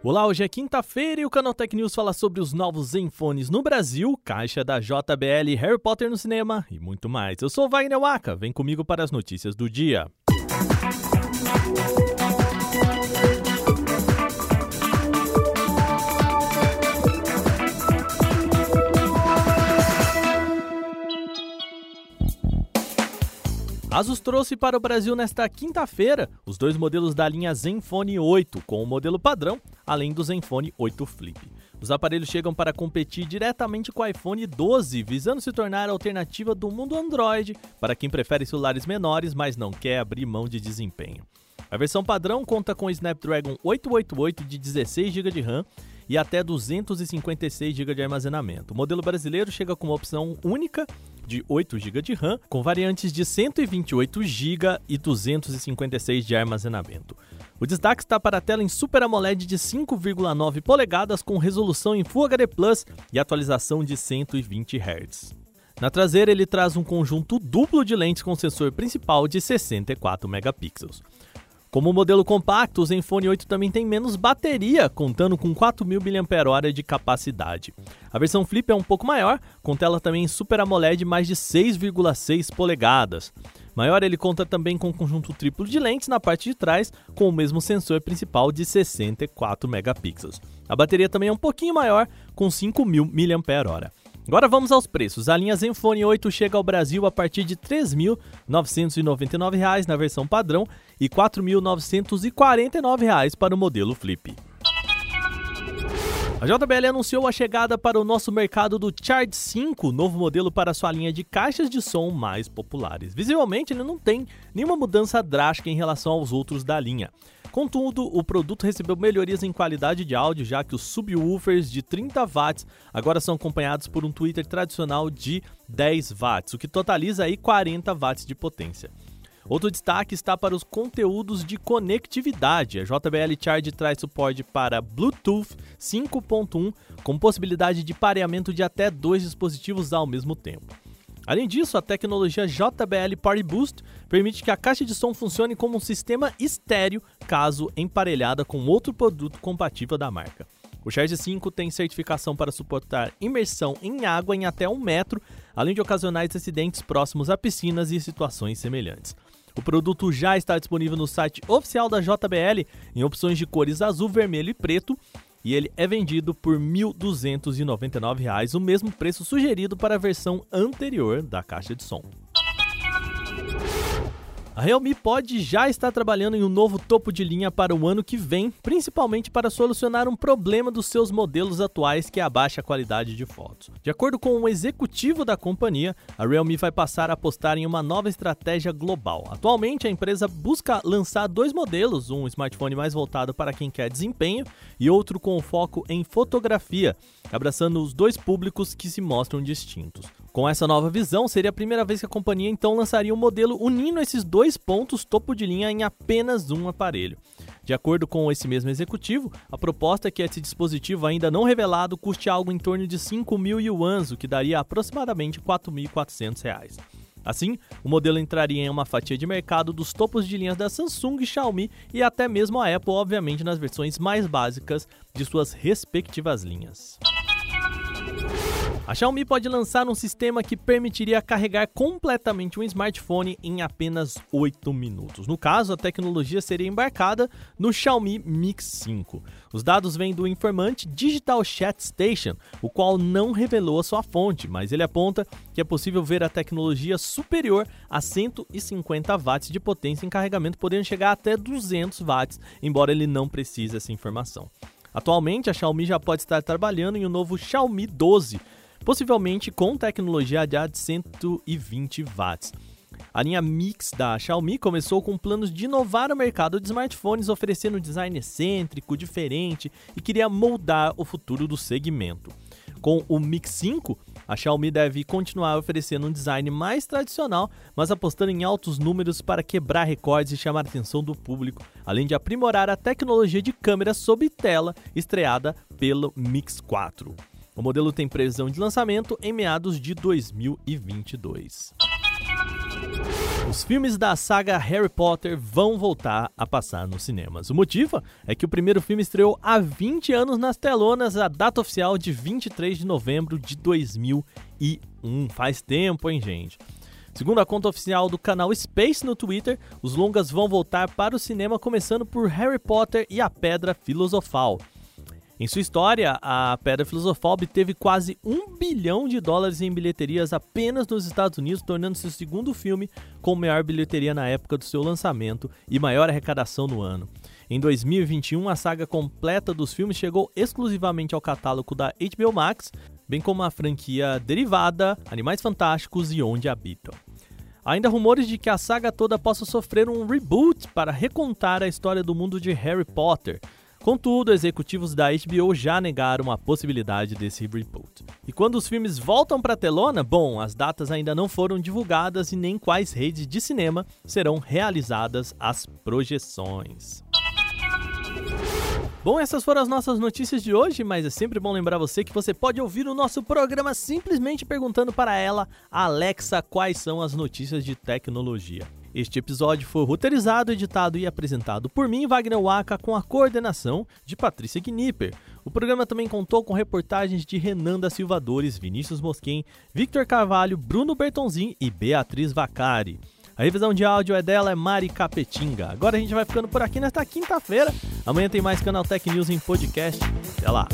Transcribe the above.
Olá, hoje é quinta-feira e o Canal Tech News fala sobre os novos Zenfones no Brasil, caixa da JBL, Harry Potter no cinema e muito mais. Eu sou Wagner Waka, vem comigo para as notícias do dia. Asus trouxe para o Brasil nesta quinta-feira os dois modelos da linha Zenfone 8 com o modelo padrão, além do Zenfone 8 Flip. Os aparelhos chegam para competir diretamente com o iPhone 12, visando se tornar a alternativa do mundo Android para quem prefere celulares menores, mas não quer abrir mão de desempenho. A versão padrão conta com Snapdragon 888 de 16 GB de RAM e até 256 GB de armazenamento. O modelo brasileiro chega com uma opção única de 8 GB de RAM, com variantes de 128 GB e 256 de armazenamento. O destaque está para a tela em Super AMOLED de 5,9 polegadas com resolução em Full HD Plus e atualização de 120 Hz. Na traseira, ele traz um conjunto duplo de lentes com sensor principal de 64 megapixels. Como modelo compacto, o Zenfone 8 também tem menos bateria, contando com 4.000 mAh de capacidade. A versão Flip é um pouco maior, com tela também Super AMOLED mais de 6,6 polegadas. Maior, ele conta também com um conjunto triplo de lentes na parte de trás, com o mesmo sensor principal de 64 megapixels. A bateria também é um pouquinho maior, com 5.000 mAh. Agora vamos aos preços. A linha Zenfone 8 chega ao Brasil a partir de R$ 3.999 na versão padrão e R$ 4.949 para o modelo Flip. A JBL anunciou a chegada para o nosso mercado do Charge 5, novo modelo para sua linha de caixas de som mais populares. Visualmente, ele não tem nenhuma mudança drástica em relação aos outros da linha. Contudo, o produto recebeu melhorias em qualidade de áudio, já que os subwoofers de 30 watts agora são acompanhados por um tweeter tradicional de 10 watts, o que totaliza aí 40 watts de potência. Outro destaque está para os conteúdos de conectividade. A JBL Charge traz suporte para Bluetooth 5.1 com possibilidade de pareamento de até dois dispositivos ao mesmo tempo. Além disso, a tecnologia JBL Party Boost permite que a caixa de som funcione como um sistema estéreo caso emparelhada com outro produto compatível da marca. O Charge 5 tem certificação para suportar imersão em água em até um metro, além de ocasionais acidentes próximos a piscinas e situações semelhantes. O produto já está disponível no site oficial da JBL em opções de cores azul, vermelho e preto e ele é vendido por R$ 1.299, o mesmo preço sugerido para a versão anterior da caixa de som. A Realme pode já estar trabalhando em um novo topo de linha para o ano que vem, principalmente para solucionar um problema dos seus modelos atuais que abaixa a qualidade de fotos. De acordo com um executivo da companhia, a Realme vai passar a apostar em uma nova estratégia global. Atualmente, a empresa busca lançar dois modelos, um smartphone mais voltado para quem quer desempenho e outro com foco em fotografia, abraçando os dois públicos que se mostram distintos. Com essa nova visão, seria a primeira vez que a companhia então lançaria um modelo unindo esses dois pontos topo de linha em apenas um aparelho. De acordo com esse mesmo executivo, a proposta é que esse dispositivo ainda não revelado custe algo em torno de 5 mil yuans, o que daria aproximadamente R$ 4.400. Assim, o modelo entraria em uma fatia de mercado dos topos de linhas da Samsung, Xiaomi e até mesmo a Apple, obviamente nas versões mais básicas de suas respectivas linhas. A Xiaomi pode lançar um sistema que permitiria carregar completamente um smartphone em apenas 8 minutos. No caso, a tecnologia seria embarcada no Xiaomi Mix 5. Os dados vêm do informante Digital Chat Station, o qual não revelou a sua fonte, mas ele aponta que é possível ver a tecnologia superior a 150 watts de potência em carregamento, podendo chegar até 200 watts, embora ele não precise essa informação. Atualmente, a Xiaomi já pode estar trabalhando em um novo Xiaomi 12, possivelmente com tecnologia de 120 watts. A linha Mix da Xiaomi começou com planos de inovar o mercado de smartphones, oferecendo um design excêntrico, diferente e queria moldar o futuro do segmento. Com o Mix 5, a Xiaomi deve continuar oferecendo um design mais tradicional, mas apostando em altos números para quebrar recordes e chamar a atenção do público, além de aprimorar a tecnologia de câmera sob tela estreada pelo Mix 4. O modelo tem previsão de lançamento em meados de 2022. Os filmes da saga Harry Potter vão voltar a passar nos cinemas. O motivo é que o primeiro filme estreou há 20 anos nas telonas, a data oficial de 23 de novembro de 2001. Faz tempo, hein, gente? Segundo a conta oficial do canal Space no Twitter, os longas vão voltar para o cinema começando por Harry Potter e a Pedra Filosofal. Em sua história, a Pedra Filosofal obteve quase um bilhão de dólares em bilheterias apenas nos Estados Unidos, tornando-se o segundo filme com maior bilheteria na época do seu lançamento e maior arrecadação no ano. Em 2021, a saga completa dos filmes chegou exclusivamente ao catálogo da HBO Max, bem como a franquia derivada Animais Fantásticos e Onde Habitam. Ainda rumores de que a saga toda possa sofrer um reboot para recontar a história do mundo de Harry Potter, Contudo, executivos da HBO já negaram a possibilidade desse reboot. E quando os filmes voltam para a telona, bom, as datas ainda não foram divulgadas e nem quais redes de cinema serão realizadas as projeções. Bom, essas foram as nossas notícias de hoje, mas é sempre bom lembrar você que você pode ouvir o nosso programa simplesmente perguntando para ela, Alexa, quais são as notícias de tecnologia. Este episódio foi roteirizado, editado e apresentado por mim, Wagner Waka, com a coordenação de Patrícia Knipper. O programa também contou com reportagens de Renan da Silvadores, Vinícius Mosquen, Victor Carvalho, Bruno Bertonzin e Beatriz Vacari. A revisão de áudio é dela, é Mari Capetinga. Agora a gente vai ficando por aqui nesta quinta-feira. Amanhã tem mais Canal Tech News em podcast. Até lá!